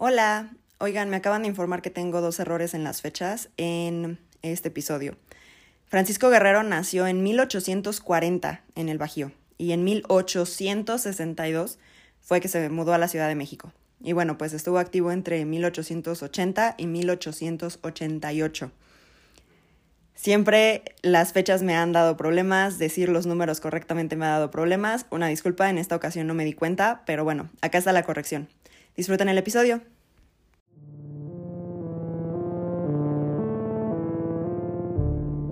Hola, oigan, me acaban de informar que tengo dos errores en las fechas en este episodio. Francisco Guerrero nació en 1840 en el Bajío y en 1862 fue que se mudó a la Ciudad de México. Y bueno, pues estuvo activo entre 1880 y 1888. Siempre las fechas me han dado problemas, decir los números correctamente me ha dado problemas. Una disculpa, en esta ocasión no me di cuenta, pero bueno, acá está la corrección. Disfruten el episodio.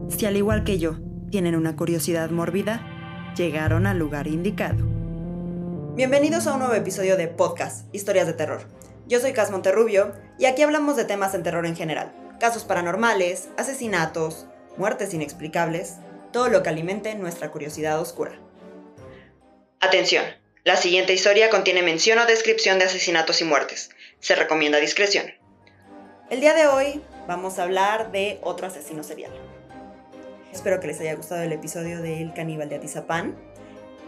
Si al igual que yo tienen una curiosidad mórbida, llegaron al lugar indicado. Bienvenidos a un nuevo episodio de Podcast, Historias de Terror. Yo soy Cas Monterrubio y aquí hablamos de temas en terror en general. Casos paranormales, asesinatos, muertes inexplicables, todo lo que alimente nuestra curiosidad oscura. Atención, la siguiente historia contiene mención o descripción de asesinatos y muertes. Se recomienda discreción. El día de hoy vamos a hablar de otro asesino serial. Espero que les haya gustado el episodio del caníbal de Atizapán.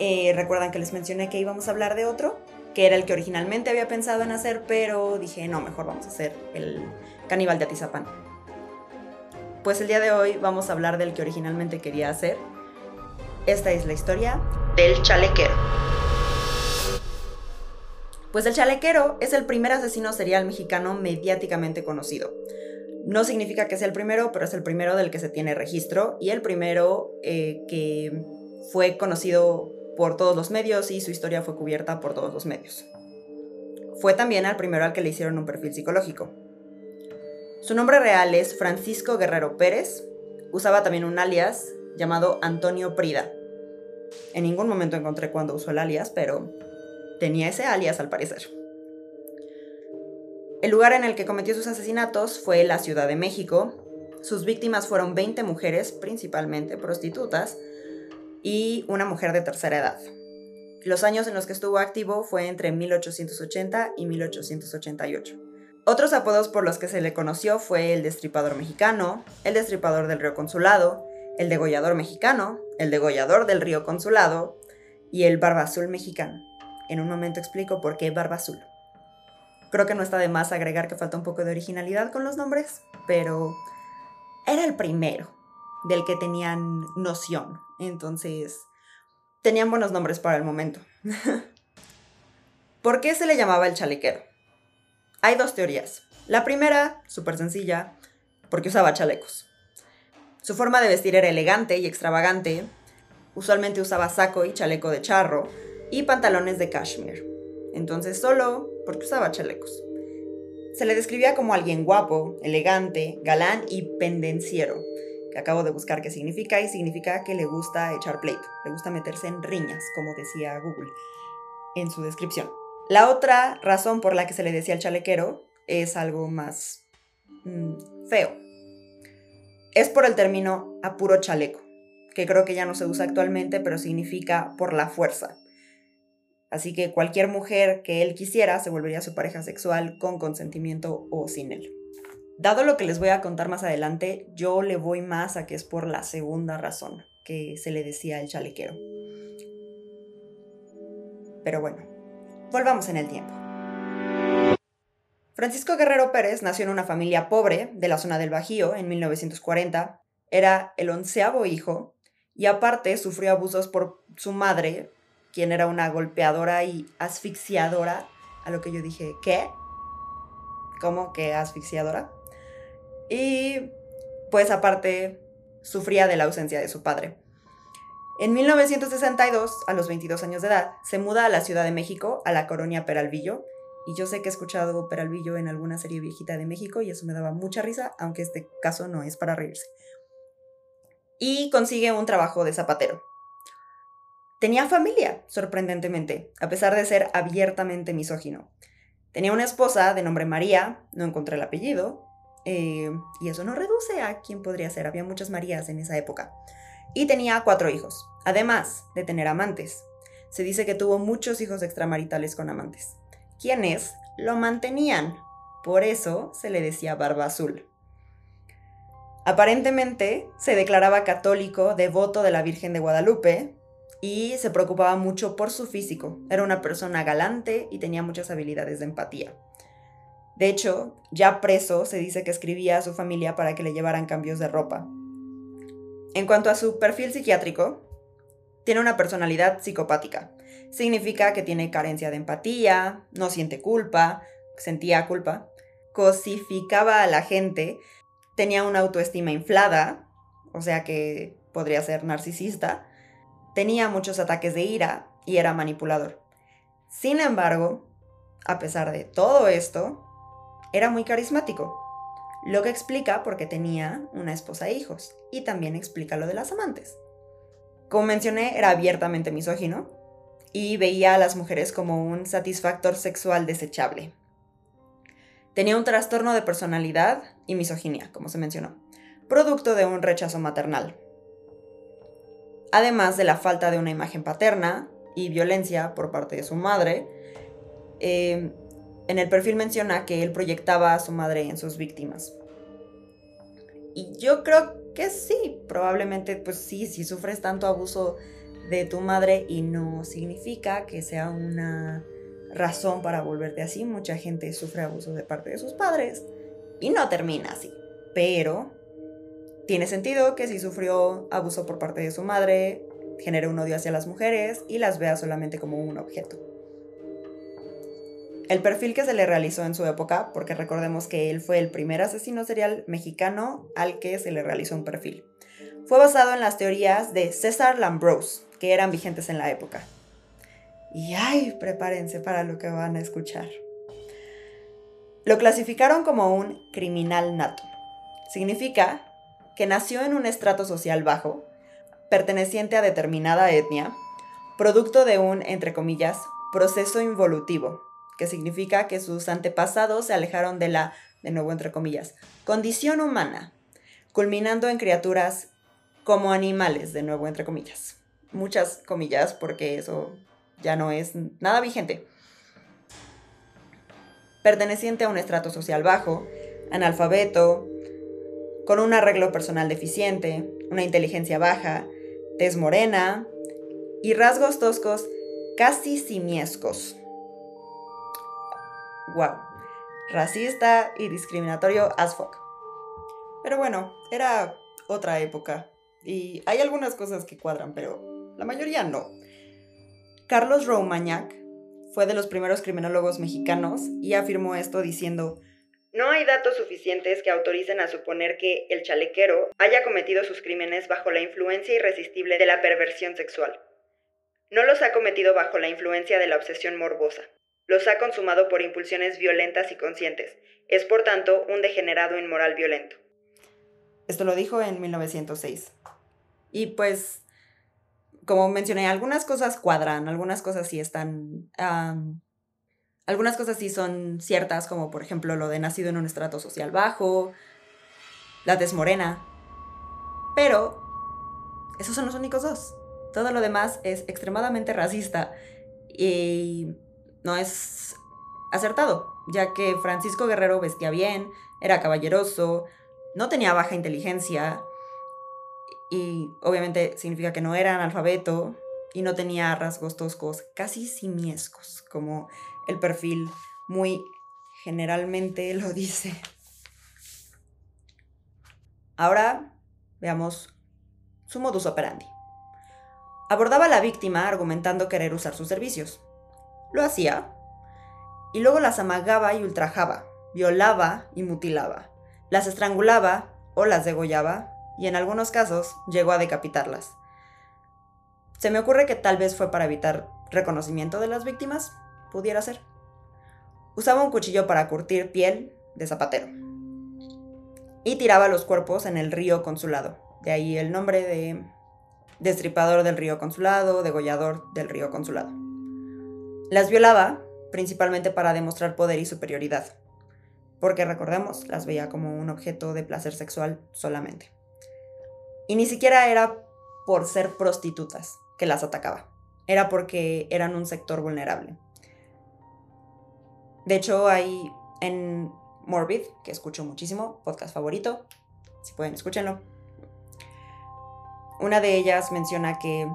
Eh, Recuerdan que les mencioné que íbamos a hablar de otro, que era el que originalmente había pensado en hacer, pero dije, no, mejor vamos a hacer el caníbal de Atizapán. Pues el día de hoy vamos a hablar del que originalmente quería hacer. Esta es la historia del chalequero. Pues el chalequero es el primer asesino serial mexicano mediáticamente conocido. No significa que sea el primero, pero es el primero del que se tiene registro y el primero eh, que fue conocido por todos los medios y su historia fue cubierta por todos los medios. Fue también el primero al que le hicieron un perfil psicológico. Su nombre real es Francisco Guerrero Pérez. Usaba también un alias llamado Antonio Prida. En ningún momento encontré cuándo usó el alias, pero tenía ese alias al parecer. El lugar en el que cometió sus asesinatos fue la Ciudad de México. Sus víctimas fueron 20 mujeres, principalmente prostitutas, y una mujer de tercera edad. Los años en los que estuvo activo fue entre 1880 y 1888. Otros apodos por los que se le conoció fue el destripador mexicano, el destripador del río Consulado, el degollador mexicano, el degollador del río Consulado y el barba azul mexicano. En un momento explico por qué barba azul. Creo que no está de más agregar que falta un poco de originalidad con los nombres, pero era el primero del que tenían noción. Entonces, tenían buenos nombres para el momento. ¿Por qué se le llamaba el chalequero? Hay dos teorías. La primera, súper sencilla, porque usaba chalecos. Su forma de vestir era elegante y extravagante. Usualmente usaba saco y chaleco de charro y pantalones de cashmere. Entonces solo porque usaba chalecos. Se le describía como alguien guapo, elegante, galán y pendenciero, que acabo de buscar qué significa y significa que le gusta echar pleito, le gusta meterse en riñas, como decía Google en su descripción. La otra razón por la que se le decía al chalequero es algo más mm, feo. Es por el término apuro chaleco, que creo que ya no se usa actualmente, pero significa por la fuerza. Así que cualquier mujer que él quisiera se volvería su pareja sexual con consentimiento o sin él. Dado lo que les voy a contar más adelante, yo le voy más a que es por la segunda razón que se le decía el chalequero. Pero bueno, Volvamos en el tiempo. Francisco Guerrero Pérez nació en una familia pobre de la zona del Bajío en 1940. Era el onceavo hijo y aparte sufrió abusos por su madre, quien era una golpeadora y asfixiadora. A lo que yo dije, ¿qué? ¿Cómo que asfixiadora? Y pues aparte sufría de la ausencia de su padre. En 1962, a los 22 años de edad, se muda a la Ciudad de México, a la colonia Peralvillo, y yo sé que he escuchado Peralvillo en alguna serie viejita de México y eso me daba mucha risa, aunque este caso no es para reírse. Y consigue un trabajo de zapatero. Tenía familia, sorprendentemente, a pesar de ser abiertamente misógino. Tenía una esposa de nombre María, no encontré el apellido, eh, y eso no reduce a quién podría ser, había muchas Marías en esa época y tenía cuatro hijos, además de tener amantes. Se dice que tuvo muchos hijos extramaritales con amantes, quienes lo mantenían. Por eso se le decía barba azul. Aparentemente se declaraba católico, devoto de la Virgen de Guadalupe y se preocupaba mucho por su físico. Era una persona galante y tenía muchas habilidades de empatía. De hecho, ya preso, se dice que escribía a su familia para que le llevaran cambios de ropa. En cuanto a su perfil psiquiátrico, tiene una personalidad psicopática. Significa que tiene carencia de empatía, no siente culpa, sentía culpa, cosificaba a la gente, tenía una autoestima inflada, o sea que podría ser narcisista, tenía muchos ataques de ira y era manipulador. Sin embargo, a pesar de todo esto, era muy carismático, lo que explica por qué tenía una esposa e hijos, y también explica lo de las amantes. Como mencioné, era abiertamente misógino y veía a las mujeres como un satisfactor sexual desechable. Tenía un trastorno de personalidad y misoginia, como se mencionó, producto de un rechazo maternal. Además de la falta de una imagen paterna y violencia por parte de su madre, eh, en el perfil menciona que él proyectaba a su madre en sus víctimas. Y yo creo que sí, probablemente pues sí, si sufres tanto abuso de tu madre y no significa que sea una razón para volverte así. Mucha gente sufre abuso de parte de sus padres y no termina así. Pero tiene sentido que si sufrió abuso por parte de su madre, genere un odio hacia las mujeres y las vea solamente como un objeto. El perfil que se le realizó en su época, porque recordemos que él fue el primer asesino serial mexicano al que se le realizó un perfil, fue basado en las teorías de César Lambrose, que eran vigentes en la época. Y ay, prepárense para lo que van a escuchar. Lo clasificaron como un criminal nato. Significa que nació en un estrato social bajo, perteneciente a determinada etnia, producto de un, entre comillas, proceso involutivo, que significa que sus antepasados se alejaron de la, de nuevo entre comillas, condición humana, culminando en criaturas como animales, de nuevo entre comillas. Muchas comillas porque eso ya no es nada vigente. Perteneciente a un estrato social bajo, analfabeto, con un arreglo personal deficiente, una inteligencia baja, tez morena y rasgos toscos casi simiescos wow, racista y discriminatorio as fuck. Pero bueno, era otra época y hay algunas cosas que cuadran, pero la mayoría no. Carlos Romagnac fue de los primeros criminólogos mexicanos y afirmó esto diciendo, no hay datos suficientes que autoricen a suponer que el chalequero haya cometido sus crímenes bajo la influencia irresistible de la perversión sexual. No los ha cometido bajo la influencia de la obsesión morbosa los ha consumado por impulsiones violentas y conscientes. Es por tanto un degenerado inmoral violento. Esto lo dijo en 1906. Y pues, como mencioné, algunas cosas cuadran, algunas cosas sí están... algunas cosas sí son ciertas, como por ejemplo lo de nacido en un estrato social bajo, la desmorena. Pero esos son los únicos dos. Todo lo demás es extremadamente racista y no es acertado, ya que Francisco Guerrero vestía bien, era caballeroso, no tenía baja inteligencia y obviamente significa que no era analfabeto y no tenía rasgos toscos, casi simiescos, como el perfil muy generalmente lo dice. Ahora veamos su modus operandi. Abordaba a la víctima argumentando querer usar sus servicios. Lo hacía. Y luego las amagaba y ultrajaba, violaba y mutilaba. Las estrangulaba o las degollaba y en algunos casos llegó a decapitarlas. Se me ocurre que tal vez fue para evitar reconocimiento de las víctimas, pudiera ser. Usaba un cuchillo para curtir piel de zapatero. Y tiraba los cuerpos en el río Consulado. De ahí el nombre de destripador del río Consulado, degollador del río Consulado. Las violaba principalmente para demostrar poder y superioridad, porque recordemos, las veía como un objeto de placer sexual solamente. Y ni siquiera era por ser prostitutas que las atacaba, era porque eran un sector vulnerable. De hecho, hay en Morbid, que escucho muchísimo, podcast favorito, si pueden, escúchenlo. Una de ellas menciona que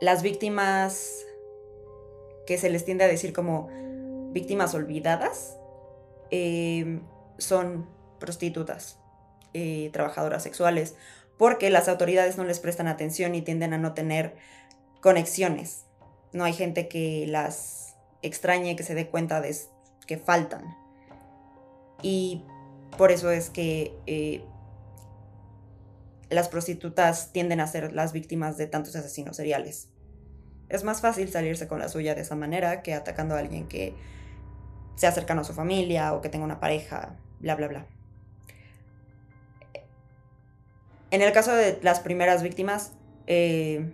las víctimas que se les tiende a decir como víctimas olvidadas eh, son prostitutas, eh, trabajadoras sexuales, porque las autoridades no les prestan atención y tienden a no tener conexiones. No hay gente que las extrañe, que se dé cuenta de que faltan. Y por eso es que eh, las prostitutas tienden a ser las víctimas de tantos asesinos seriales. Es más fácil salirse con la suya de esa manera que atacando a alguien que sea cercano a su familia o que tenga una pareja, bla, bla, bla. En el caso de las primeras víctimas, eh,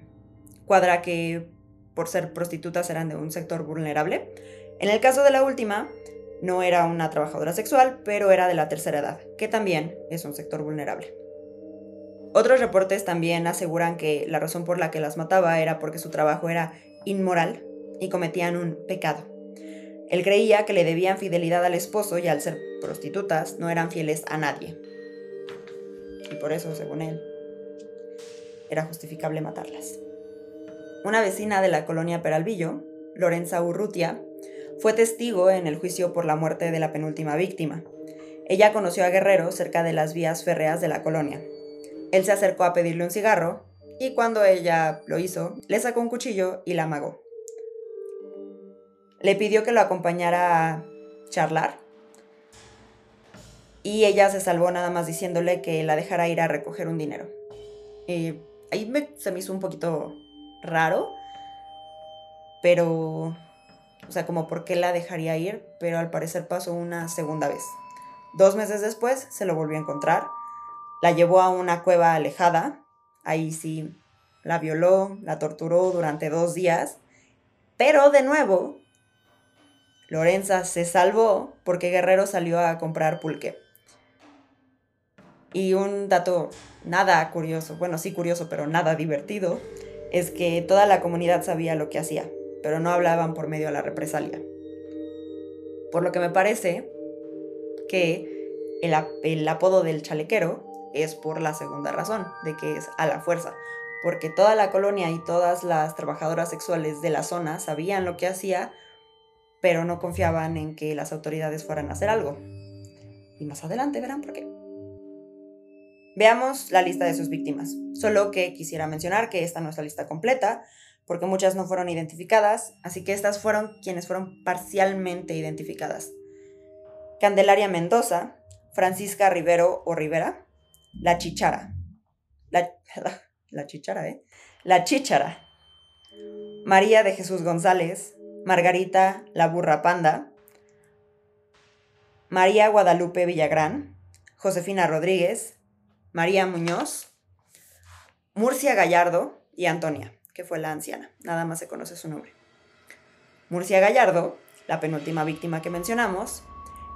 cuadra que por ser prostitutas eran de un sector vulnerable. En el caso de la última, no era una trabajadora sexual, pero era de la tercera edad, que también es un sector vulnerable. Otros reportes también aseguran que la razón por la que las mataba era porque su trabajo era inmoral y cometían un pecado. Él creía que le debían fidelidad al esposo y al ser prostitutas no eran fieles a nadie. Y por eso, según él, era justificable matarlas. Una vecina de la colonia Peralvillo, Lorenza Urrutia, fue testigo en el juicio por la muerte de la penúltima víctima. Ella conoció a Guerrero cerca de las vías férreas de la colonia él se acercó a pedirle un cigarro y cuando ella lo hizo, le sacó un cuchillo y la amagó. Le pidió que lo acompañara a charlar y ella se salvó nada más diciéndole que la dejara ir a recoger un dinero. Y ahí se me hizo un poquito raro, pero, o sea, como por qué la dejaría ir, pero al parecer pasó una segunda vez. Dos meses después se lo volvió a encontrar la llevó a una cueva alejada, ahí sí la violó, la torturó durante dos días, pero de nuevo, Lorenza se salvó porque Guerrero salió a comprar pulque. Y un dato nada curioso, bueno sí curioso, pero nada divertido, es que toda la comunidad sabía lo que hacía, pero no hablaban por medio de la represalia. Por lo que me parece que el, el apodo del chalequero es por la segunda razón, de que es a la fuerza, porque toda la colonia y todas las trabajadoras sexuales de la zona sabían lo que hacía, pero no confiaban en que las autoridades fueran a hacer algo. Y más adelante verán por qué. Veamos la lista de sus víctimas, solo que quisiera mencionar que esta no es la lista completa, porque muchas no fueron identificadas, así que estas fueron quienes fueron parcialmente identificadas. Candelaria Mendoza, Francisca Rivero o Rivera, la chichara. La, chichara, ¿eh? La chichara. María de Jesús González, Margarita la burra panda, María Guadalupe Villagrán, Josefina Rodríguez, María Muñoz, Murcia Gallardo y Antonia, que fue la anciana. Nada más se conoce su nombre. Murcia Gallardo, la penúltima víctima que mencionamos,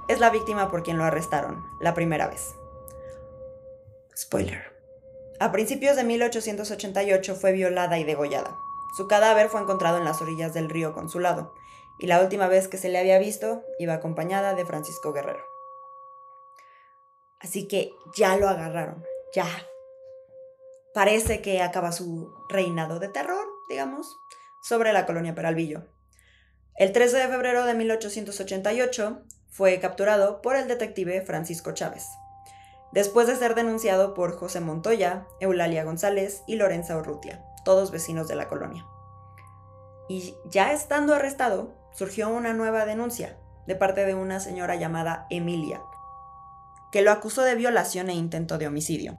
es la víctima por quien lo arrestaron la primera vez. Spoiler. A principios de 1888 fue violada y degollada. Su cadáver fue encontrado en las orillas del río Consulado, y la última vez que se le había visto iba acompañada de Francisco Guerrero. Así que ya lo agarraron, ya. Parece que acaba su reinado de terror, digamos, sobre la colonia Peralvillo. El 13 de febrero de 1888 fue capturado por el detective Francisco Chávez después de ser denunciado por José Montoya, Eulalia González y Lorenza Urrutia, todos vecinos de la colonia. Y ya estando arrestado, surgió una nueva denuncia de parte de una señora llamada Emilia, que lo acusó de violación e intento de homicidio.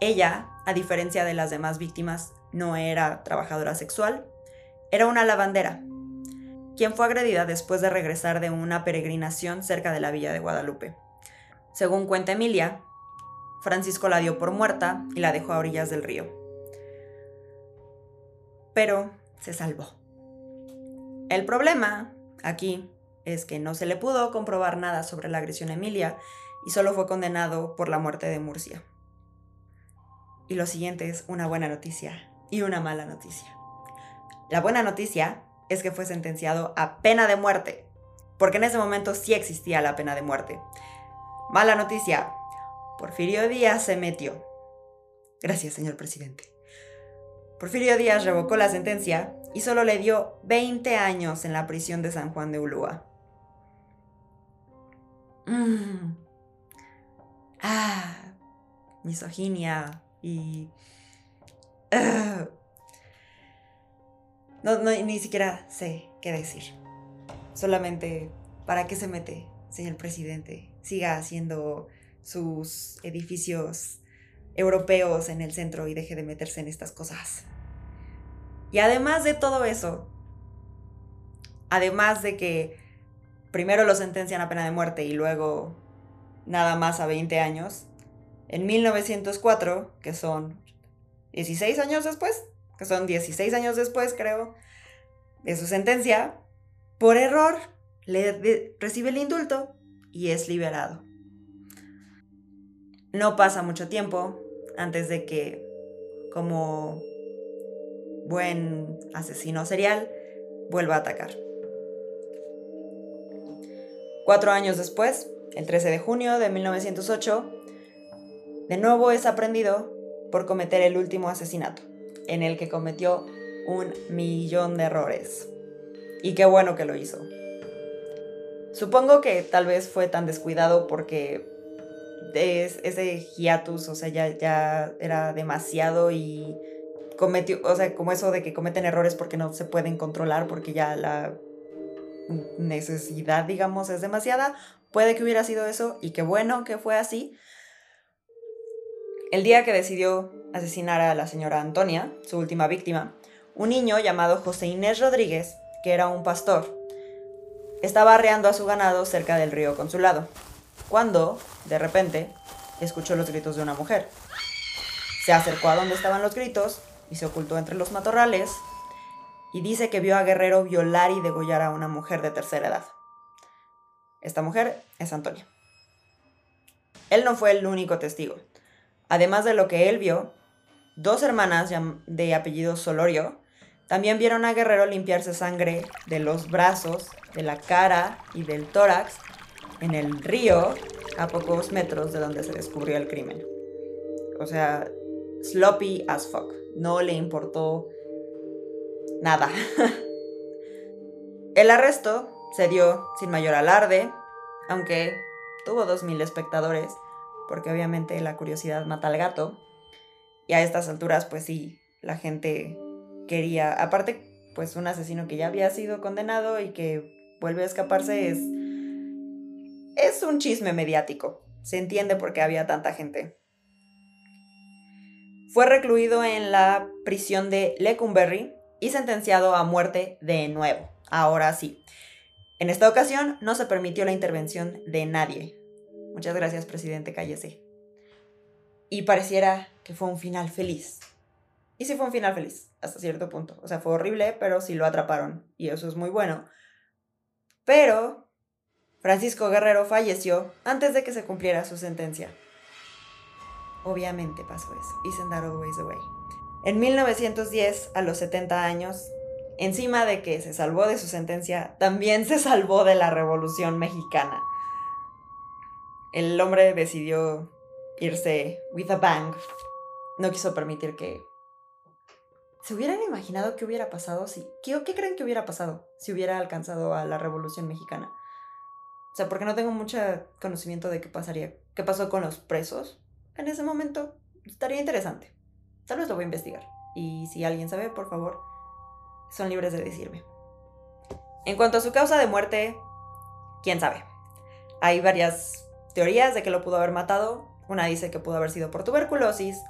Ella, a diferencia de las demás víctimas, no era trabajadora sexual, era una lavandera, quien fue agredida después de regresar de una peregrinación cerca de la villa de Guadalupe. Según cuenta Emilia, Francisco la dio por muerta y la dejó a orillas del río. Pero se salvó. El problema aquí es que no se le pudo comprobar nada sobre la agresión a Emilia y solo fue condenado por la muerte de Murcia. Y lo siguiente es una buena noticia y una mala noticia. La buena noticia es que fue sentenciado a pena de muerte, porque en ese momento sí existía la pena de muerte. Mala noticia. Porfirio Díaz se metió. Gracias, señor presidente. Porfirio Díaz revocó la sentencia y solo le dio 20 años en la prisión de San Juan de Ulúa. Mm. Ah, misoginia y... Ah. No, ni siquiera sé qué decir. Solamente, ¿para qué se mete, señor presidente? Siga haciendo sus edificios europeos en el centro y deje de meterse en estas cosas. Y además de todo eso, además de que primero lo sentencian a pena de muerte y luego nada más a 20 años, en 1904, que son 16 años después, que son 16 años después, creo, de su sentencia, por error le recibe el indulto y es liberado. No pasa mucho tiempo antes de que, como buen asesino serial, vuelva a atacar. Cuatro años después, el 13 de junio de 1908, de nuevo es aprendido por cometer el último asesinato en el que cometió un millón de errores. Y qué bueno que lo hizo. Supongo que tal vez fue tan descuidado porque ese hiatus, o sea, ya, ya era demasiado y cometió, o sea, como eso de que cometen errores porque no se pueden controlar, porque ya la necesidad, digamos, es demasiada. Puede que hubiera sido eso y qué bueno que fue así. El día que decidió asesinar a la señora Antonia, su última víctima, un niño llamado José Inés Rodríguez, que era un pastor, estaba arreando a su ganado cerca del río Consulado, cuando, de repente, escuchó los gritos de una mujer. Se acercó a donde estaban los gritos y se ocultó entre los matorrales y dice que vio a Guerrero violar y degollar a una mujer de tercera edad. Esta mujer es Antonia. Él no fue el único testigo. Además de lo que él vio, dos hermanas de apellido Solorio también vieron a Guerrero limpiarse sangre de los brazos, de la cara y del tórax en el río a pocos metros de donde se descubrió el crimen. O sea, sloppy as fuck. No le importó nada. el arresto se dio sin mayor alarde, aunque tuvo 2.000 espectadores porque obviamente la curiosidad mata al gato. Y a estas alturas, pues sí, la gente quería, aparte, pues un asesino que ya había sido condenado y que vuelve a escaparse es, es un chisme mediático. Se entiende por qué había tanta gente. Fue recluido en la prisión de Lecumberri y sentenciado a muerte de nuevo. Ahora sí. En esta ocasión no se permitió la intervención de nadie, Muchas gracias, presidente, cállese. Y pareciera que fue un final feliz. Y sí fue un final feliz, hasta cierto punto. O sea, fue horrible, pero sí lo atraparon. Y eso es muy bueno. Pero Francisco Guerrero falleció antes de que se cumpliera su sentencia. Obviamente pasó eso. Isn't that always the way? En 1910, a los 70 años, encima de que se salvó de su sentencia, también se salvó de la Revolución Mexicana el hombre decidió irse with a bang. No quiso permitir que... ¿Se hubieran imaginado qué hubiera pasado si... ¿Qué, ¿Qué creen que hubiera pasado si hubiera alcanzado a la Revolución Mexicana? O sea, porque no tengo mucho conocimiento de qué pasaría, qué pasó con los presos en ese momento. Estaría interesante. Tal vez lo voy a investigar. Y si alguien sabe, por favor, son libres de decirme. En cuanto a su causa de muerte, quién sabe. Hay varias teorías de que lo pudo haber matado. Una dice que pudo haber sido por tuberculosis,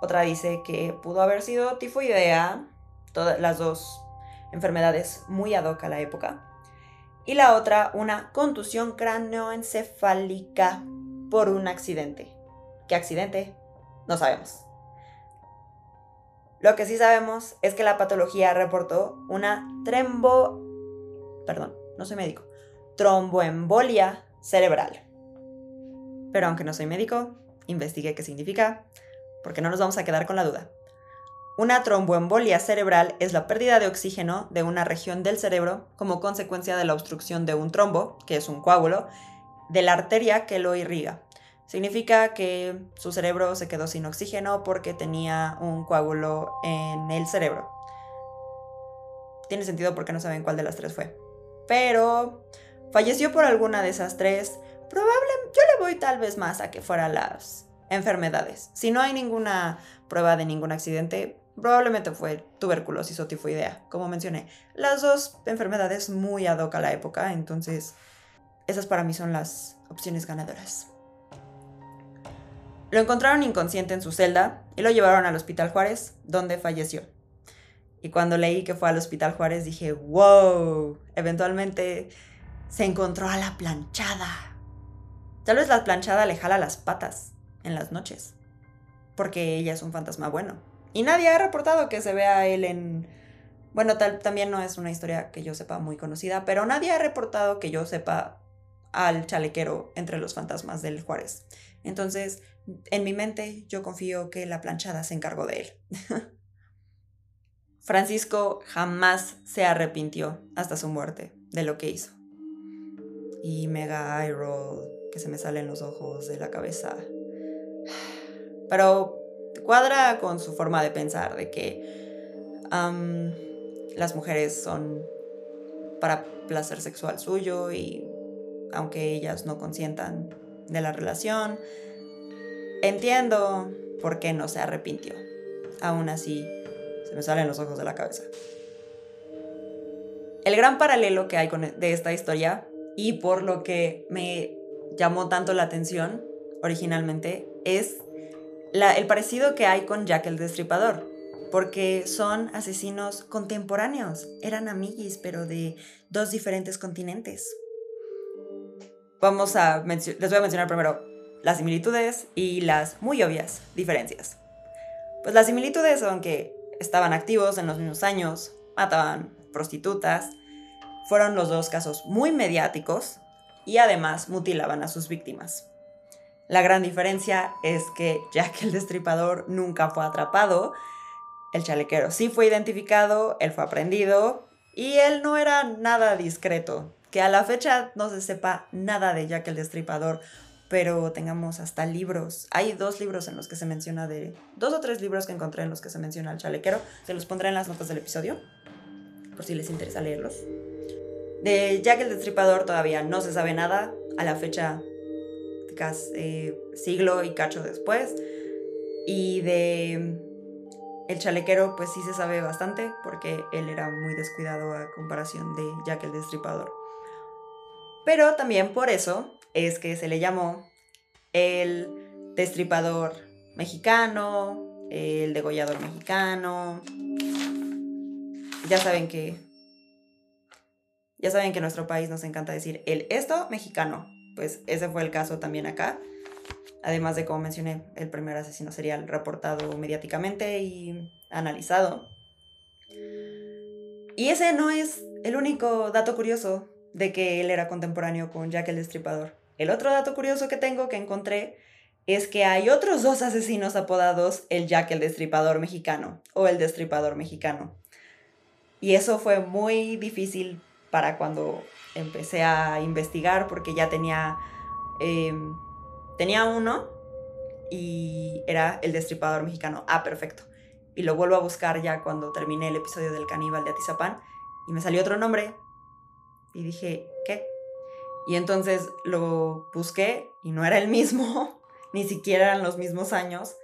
otra dice que pudo haber sido tifoidea, todas las dos enfermedades muy ad hoc a la época. Y la otra, una contusión cráneoencefálica por un accidente. ¿Qué accidente? No sabemos. Lo que sí sabemos es que la patología reportó una trembo... Perdón, no soy médico. Tromboembolia cerebral. Pero aunque no soy médico, investigué qué significa, porque no nos vamos a quedar con la duda. Una tromboembolia cerebral es la pérdida de oxígeno de una región del cerebro como consecuencia de la obstrucción de un trombo, que es un coágulo, de la arteria que lo irriga. Significa que su cerebro se quedó sin oxígeno porque tenía un coágulo en el cerebro. tiene sentido porque no saben cuál de las tres fue. Pero falleció por alguna de esas tres. Probablemente yo le voy tal vez más a que fuera las enfermedades. Si no hay ninguna prueba de ningún accidente, probablemente fue tuberculosis o tifoidea, como mencioné. Las dos enfermedades muy ad hoc a la época, entonces esas para mí son las opciones ganadoras. Lo encontraron inconsciente en su celda y lo llevaron al Hospital Juárez, donde falleció. Y cuando leí que fue al Hospital Juárez dije, wow, eventualmente se encontró a la planchada. Tal vez la planchada le jala las patas en las noches, porque ella es un fantasma bueno. Y nadie ha reportado que se vea a él en... Bueno, tal, también no es una historia que yo sepa muy conocida, pero nadie ha reportado que yo sepa al chalequero entre los fantasmas del Juárez. Entonces, en mi mente, yo confío que la planchada se encargó de él. Francisco jamás se arrepintió hasta su muerte de lo que hizo. Y mega eye que se me salen los ojos de la cabeza. Pero cuadra con su forma de pensar de que las mujeres son para placer sexual suyo y aunque ellas no consientan de la relación, entiendo por qué no se arrepintió. Aún así, se me salen los ojos de la cabeza. El gran paralelo que hay con, de esta historia y por lo que me llamó tanto la atención originalmente es el parecido que hay con Jack el Destripador, porque son asesinos contemporáneos, eran amiguis, pero de dos diferentes continentes. Vamos a les voy a mencionar primero las similitudes y las muy obvias diferencias. Pues las similitudes son que estaban activos en los mismos años, mataban prostitutas, fueron los dos casos muy mediáticos y además mutilaban a sus víctimas. La gran diferencia es que Jack el Destripador nunca fue atrapado, el chalequero sí fue identificado, él fue aprendido y él no era nada discreto. Que a la fecha no se sepa nada de Jack el Destripador, pero tengamos hasta libros. Hay dos libros en los que se menciona de... Dos o tres libros que encontré en los que se menciona al chalequero. Se los pondré en las notas del episodio, por si les interesa leerlos. De Jack el Destripador todavía no se sabe nada. A la fecha eh, siglo y cacho después. Y de el chalequero, pues sí se sabe bastante, porque él era muy descuidado a comparación de Jack el Destripador. Pero también por eso es que se le llamó el destripador mexicano, el degollador mexicano. Ya saben que. Ya saben que en nuestro país nos encanta decir el esto mexicano pues ese fue el caso también acá. Además de, como mencioné, el primer asesino serial reportado mediáticamente y analizado. Y ese no es el único dato curioso de que él era contemporáneo con Jack el Destripador. El otro dato curioso que tengo que encontré es que hay otros dos asesinos apodados el Jack el Destripador mexicano o el Destripador mexicano. Y eso fue muy difícil para cuando empecé a investigar porque ya tenía, em, tenía uno y era el destripador mexicano. Ah, perfecto. Y lo vuelvo a buscar ya cuando terminé el episodio del caníbal de Atizapán y me salió otro nombre y dije, ¿qué? Y entonces lo busqué y no era el mismo, ni siquiera eran los mismos años.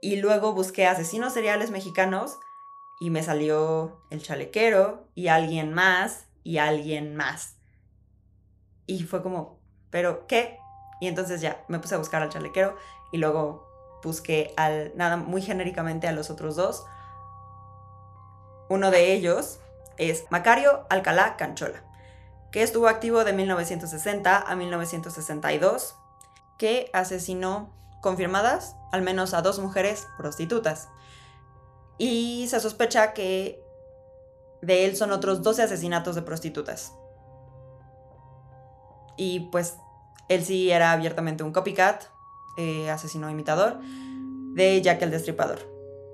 Y luego busqué asesinos seriales mexicanos y me salió el chalequero y alguien más y alguien más. Y fue como, ¿pero qué? Y entonces ya me puse a buscar al chalequero y luego busqué al, nada, muy genéricamente a los otros dos. Uno de ellos es Macario Alcalá Canchola, que estuvo activo de 1960 a 1962, que asesinó confirmadas al menos a dos mujeres prostitutas. Y se sospecha que de él son otros 12 asesinatos de prostitutas. Y pues él sí era abiertamente un copycat, eh, asesino imitador, de Jack el Destripador.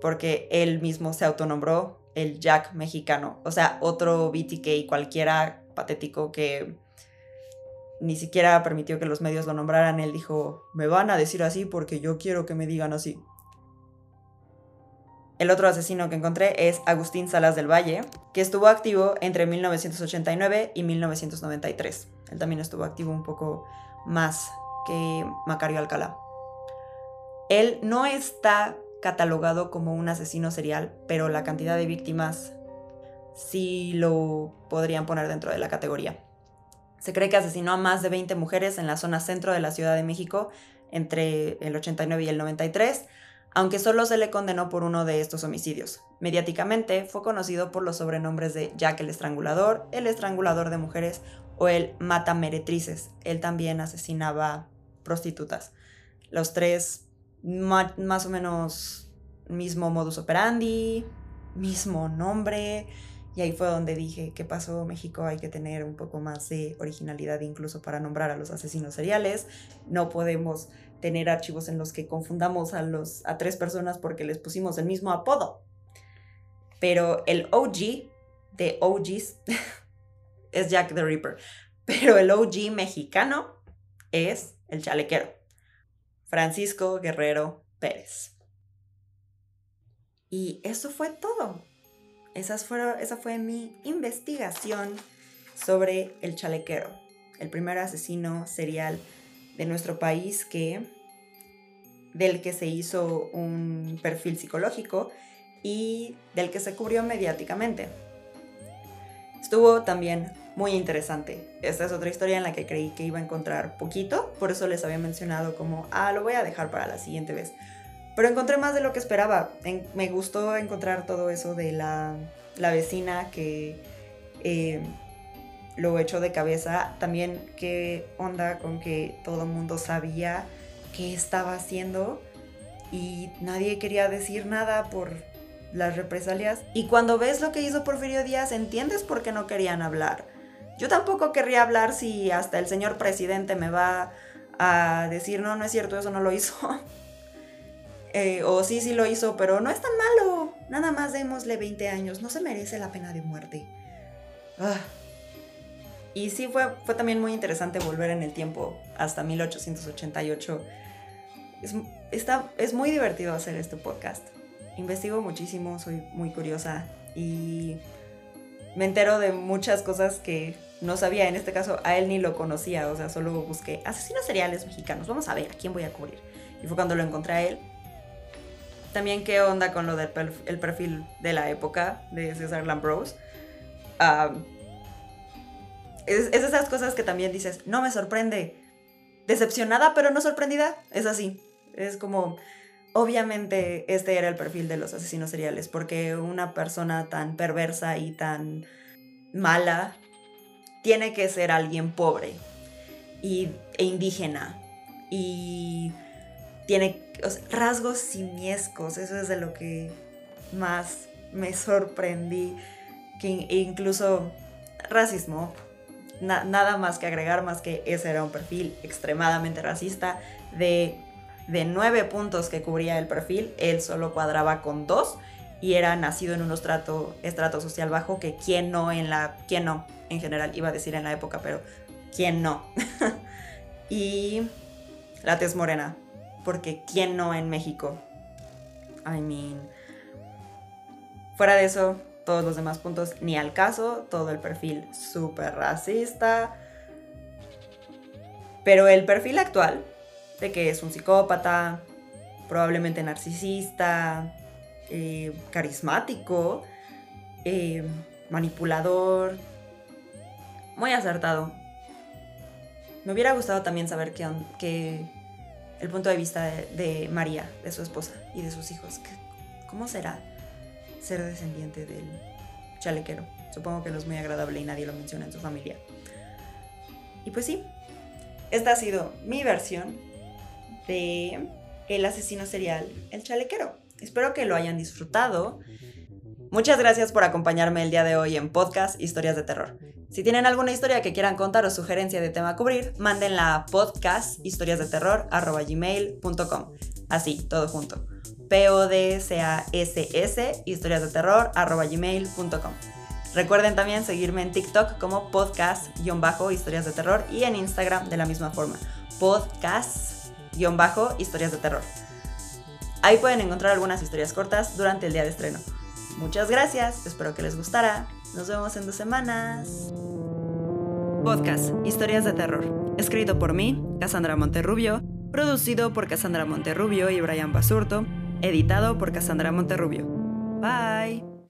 Porque él mismo se autonombró el Jack mexicano. O sea, otro BTK cualquiera patético que ni siquiera permitió que los medios lo nombraran. Él dijo, me van a decir así porque yo quiero que me digan así. El otro asesino que encontré es Agustín Salas del Valle, que estuvo activo entre 1989 y 1993. Él también estuvo activo un poco más que Macario Alcalá. Él no está catalogado como un asesino serial, pero la cantidad de víctimas sí lo podrían poner dentro de la categoría. Se cree que asesinó a más de 20 mujeres en la zona centro de la Ciudad de México entre el 89 y el 93, aunque solo se le condenó por uno de estos homicidios. Mediáticamente fue conocido por los sobrenombres de Jack el Estrangulador, el Estrangulador de Mujeres o el Mata Meretrices. Él también asesinaba prostitutas. Los tres más o menos mismo modus operandi, mismo nombre. Y ahí fue donde dije, ¿qué pasó México? Hay que tener un poco más de originalidad incluso para nombrar a los asesinos seriales. No podemos tener archivos en los que confundamos a, los, a tres personas porque les pusimos el mismo apodo. Pero el OG de OGs es Jack the Ripper. Pero el OG mexicano es el chalequero. Francisco Guerrero Pérez. Y eso fue todo. Esa fue mi investigación sobre el chalequero, el primer asesino serial de nuestro país que del que se hizo un perfil psicológico y del que se cubrió mediáticamente. Estuvo también muy interesante. Esta es otra historia en la que creí que iba a encontrar poquito, por eso les había mencionado como, ah, lo voy a dejar para la siguiente vez. Pero encontré más de lo que esperaba. me gustó encontrar todo eso de la, la vecina que eh, lo echó de cabeza. También qué onda con que todo el mundo sabía qué estaba haciendo y nadie quería decir nada por las represalias. Y cuando ves lo que hizo Porfirio Díaz, entiendes por qué no querían hablar. Yo tampoco querría hablar si hasta el señor presidente me va a decir, no, no es cierto, eso no lo hizo. Eh, o sí, sí lo hizo, pero no es tan malo. Nada más démosle 20 años, no se merece la pena de muerte. Ah. Y sí, fue, fue también muy interesante volver en el tiempo hasta 1888. Es, está, es muy divertido hacer este podcast. Investigo muchísimo, soy muy curiosa y me entero de muchas cosas que no sabía. En este caso, a él ni lo conocía, o sea, solo busqué asesinos seriales mexicanos. Vamos a ver a quién voy a cubrir. Y fue cuando lo encontré a él. También qué onda con lo del el perfil de la época de César Lambrose. es, es esas cosas que también dices, no me sorprende. Decepcionada, pero no sorprendida. Es así. Es como, obviamente este era el perfil de los asesinos seriales, porque una persona tan perversa y tan mala tiene que ser alguien pobre y, e indígena y tiene rasgos simiescos, eso es de lo que más me sorprendí, que incluso racismo, nada más que agregar, más que ese era un perfil extremadamente racista, de, de nueve puntos que cubría el perfil, él solo cuadraba con dos, y era nacido en un estrato, estrato social bajo que quién no en la, quién no, en general, iba a decir en la época, pero quién no. y la tez morena, porque quién no en México. I mean, fuera de eso, todos los demás puntos ni al caso, todo el perfil súper racista. Pero el perfil actual, de que es un psicópata, probablemente narcisista, eh, carismático, eh, manipulador, muy acertado. Me hubiera gustado también saber que, el punto de vista de, María, de su esposa y de sus hijos. ¿Cómo será ser descendiente del chalequero? Supongo que no es muy agradable y nadie lo menciona en su familia. Y pues sí, esta ha sido mi versión de El asesino serial, el chalequero. Espero que lo hayan disfrutado. Muchas gracias por acompañarme el día de hoy en podcast Historias de Terror. Si tienen alguna historia que quieran contar o sugerencia de tema a cubrir, mándenla a podcast historias de terror gmail.com. Así, todo junto. P-O-D-C-A-S-S historias de terror gmail.com. Recuerden también seguirme en TikTok podcast-historias de terror y en Instagram de la misma forma, podcast-historias de terror. Ahí pueden encontrar algunas historias cortas durante el día de estreno. Muchas gracias, espero que les gustara. Nos vemos en dos semanas. Podcast, Historias de Terror. Escrito por mí, Cassandra Monterrubio. Producido por Cassandra Monterrubio y Brian Basurto. Editado por Cassandra Monterrubio. Bye.